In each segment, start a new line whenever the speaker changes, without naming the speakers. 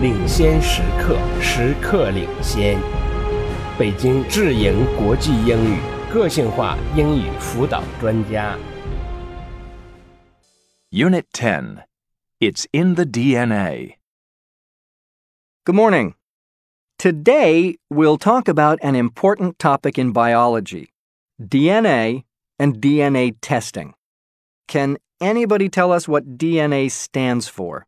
领先时刻，时刻领先。北京智盈国际英语个性化英语辅导专家。
Unit 10. It's in the DNA.
Good morning. Today, we'll talk about an important topic in biology DNA and DNA testing. Can anybody tell us what DNA stands for?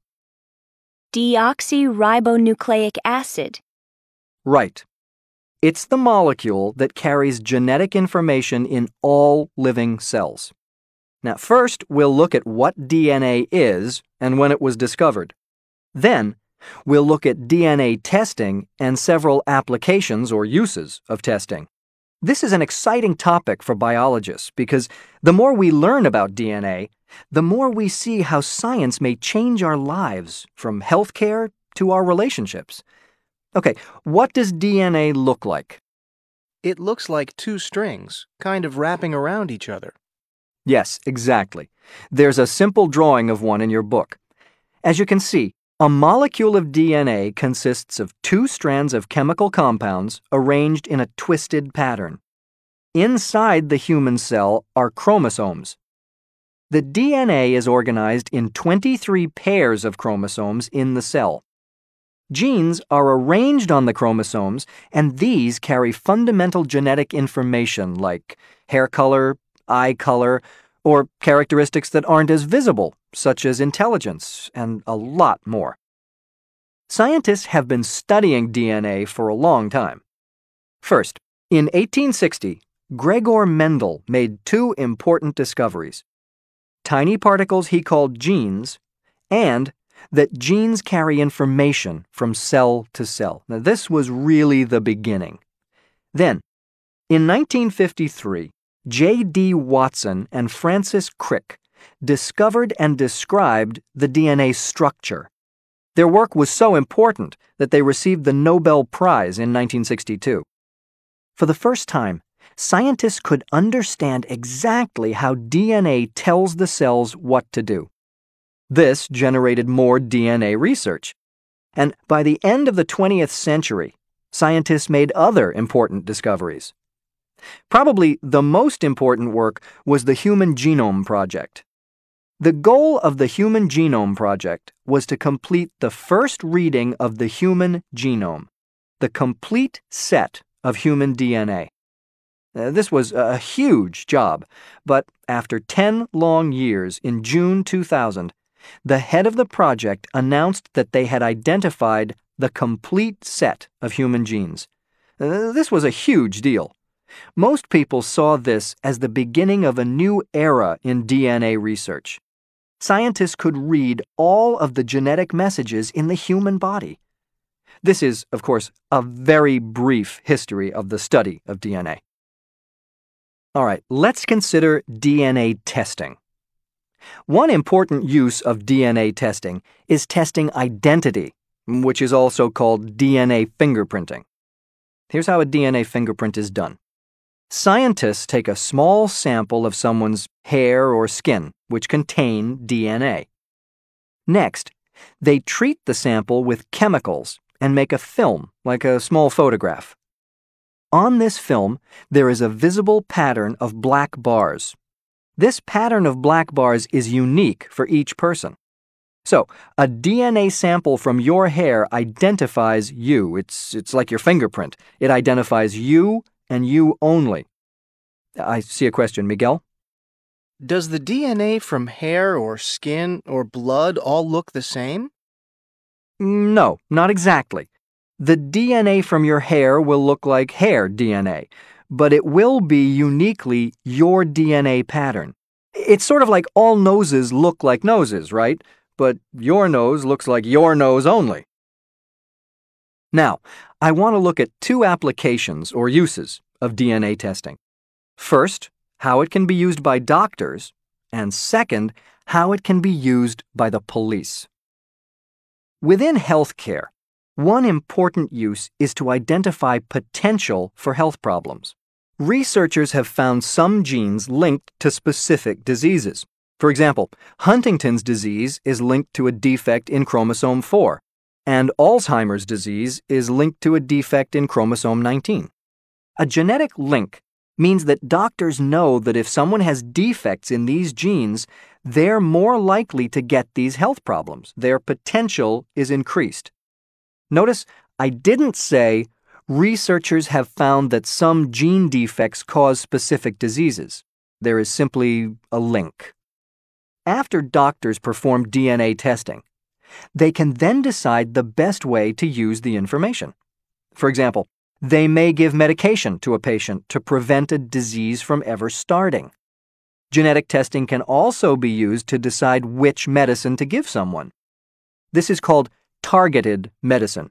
Deoxyribonucleic acid.
Right. It's the molecule that carries genetic information in all living cells. Now, first, we'll look at what DNA is and when it was discovered. Then, we'll look at DNA testing and several applications or uses of testing. This is an exciting topic for biologists because the more we learn about DNA, the more we see how science may change our lives from healthcare to our relationships. Okay, what does DNA look like?
It looks like two strings, kind of wrapping around each other.
Yes, exactly. There's a simple drawing of one in your book. As you can see, a molecule of DNA consists of two strands of chemical compounds arranged in a twisted pattern. Inside the human cell are chromosomes. The DNA is organized in 23 pairs of chromosomes in the cell. Genes are arranged on the chromosomes, and these carry fundamental genetic information like hair color, eye color, or characteristics that aren't as visible, such as intelligence, and a lot more. Scientists have been studying DNA for a long time. First, in 1860, Gregor Mendel made two important discoveries tiny particles he called genes, and that genes carry information from cell to cell. Now, this was really the beginning. Then, in 1953, J.D. Watson and Francis Crick discovered and described the DNA structure. Their work was so important that they received the Nobel Prize in 1962. For the first time, scientists could understand exactly how DNA tells the cells what to do. This generated more DNA research. And by the end of the 20th century, scientists made other important discoveries. Probably the most important work was the Human Genome Project. The goal of the Human Genome Project was to complete the first reading of the human genome, the complete set of human DNA. Uh, this was a huge job, but after 10 long years, in June 2000, the head of the project announced that they had identified the complete set of human genes. Uh, this was a huge deal. Most people saw this as the beginning of a new era in DNA research. Scientists could read all of the genetic messages in the human body. This is, of course, a very brief history of the study of DNA. All right, let's consider DNA testing. One important use of DNA testing is testing identity, which is also called DNA fingerprinting. Here's how a DNA fingerprint is done. Scientists take a small sample of someone's hair or skin, which contain DNA. Next, they treat the sample with chemicals and make a film, like a small photograph. On this film, there is a visible pattern of black bars. This pattern of black bars is unique for each person. So, a DNA sample from your hair identifies you. It's, it's like your fingerprint. It identifies you and you only. I see a question, Miguel.
Does the DNA from hair or skin or blood all look the same?
No, not exactly. The DNA from your hair will look like hair DNA, but it will be uniquely your DNA pattern. It's sort of like all noses look like noses, right? But your nose looks like your nose only. Now, I want to look at two applications or uses of DNA testing. First, how it can be used by doctors, and second, how it can be used by the police. Within healthcare, one important use is to identify potential for health problems. Researchers have found some genes linked to specific diseases. For example, Huntington's disease is linked to a defect in chromosome 4, and Alzheimer's disease is linked to a defect in chromosome 19. A genetic link means that doctors know that if someone has defects in these genes, they're more likely to get these health problems. Their potential is increased. Notice I didn't say researchers have found that some gene defects cause specific diseases. There is simply a link. After doctors perform DNA testing, they can then decide the best way to use the information. For example, they may give medication to a patient to prevent a disease from ever starting. Genetic testing can also be used to decide which medicine to give someone. This is called targeted medicine.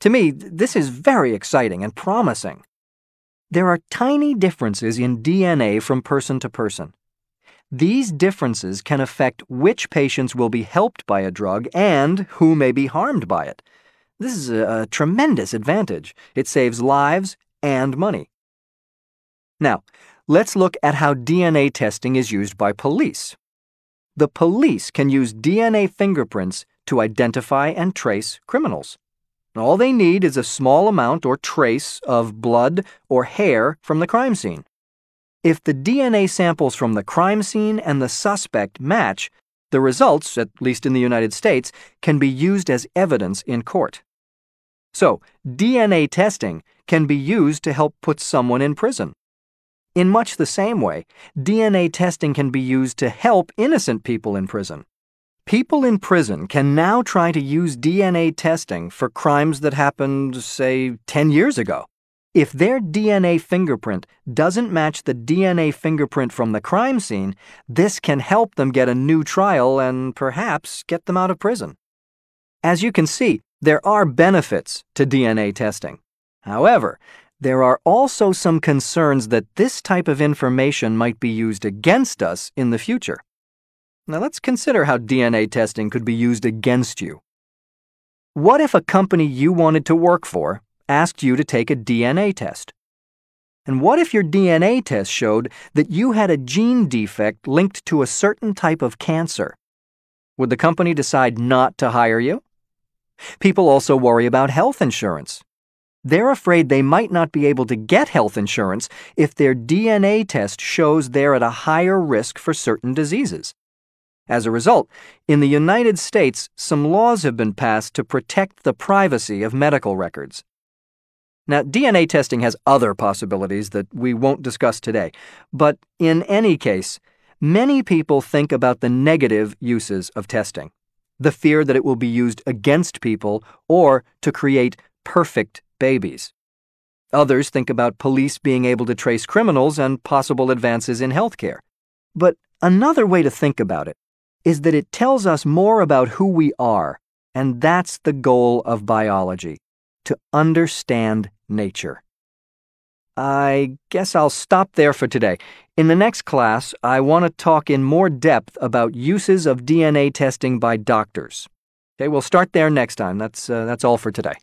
To me, this is very exciting and promising. There are tiny differences in DNA from person to person. These differences can affect which patients will be helped by a drug and who may be harmed by it. This is a, a tremendous advantage. It saves lives and money. Now, let's look at how DNA testing is used by police. The police can use DNA fingerprints to identify and trace criminals. All they need is a small amount or trace of blood or hair from the crime scene. If the DNA samples from the crime scene and the suspect match, the results, at least in the United States, can be used as evidence in court. So, DNA testing can be used to help put someone in prison. In much the same way, DNA testing can be used to help innocent people in prison. People in prison can now try to use DNA testing for crimes that happened, say, 10 years ago. If their DNA fingerprint doesn't match the DNA fingerprint from the crime scene, this can help them get a new trial and perhaps get them out of prison. As you can see, there are benefits to DNA testing. However, there are also some concerns that this type of information might be used against us in the future. Now let's consider how DNA testing could be used against you. What if a company you wanted to work for asked you to take a DNA test. And what if your DNA test showed that you had a gene defect linked to a certain type of cancer? Would the company decide not to hire you? People also worry about health insurance. They're afraid they might not be able to get health insurance if their DNA test shows they're at a higher risk for certain diseases. As a result, in the United States, some laws have been passed to protect the privacy of medical records. Now, DNA testing has other possibilities that we won't discuss today, but in any case, many people think about the negative uses of testing the fear that it will be used against people or to create perfect babies. Others think about police being able to trace criminals and possible advances in healthcare. But another way to think about it is that it tells us more about who we are, and that's the goal of biology to understand nature. I guess I'll stop there for today. In the next class, I want to talk in more depth about uses of DNA testing by doctors. Okay, we'll start there next time. That's, uh, that's all for today.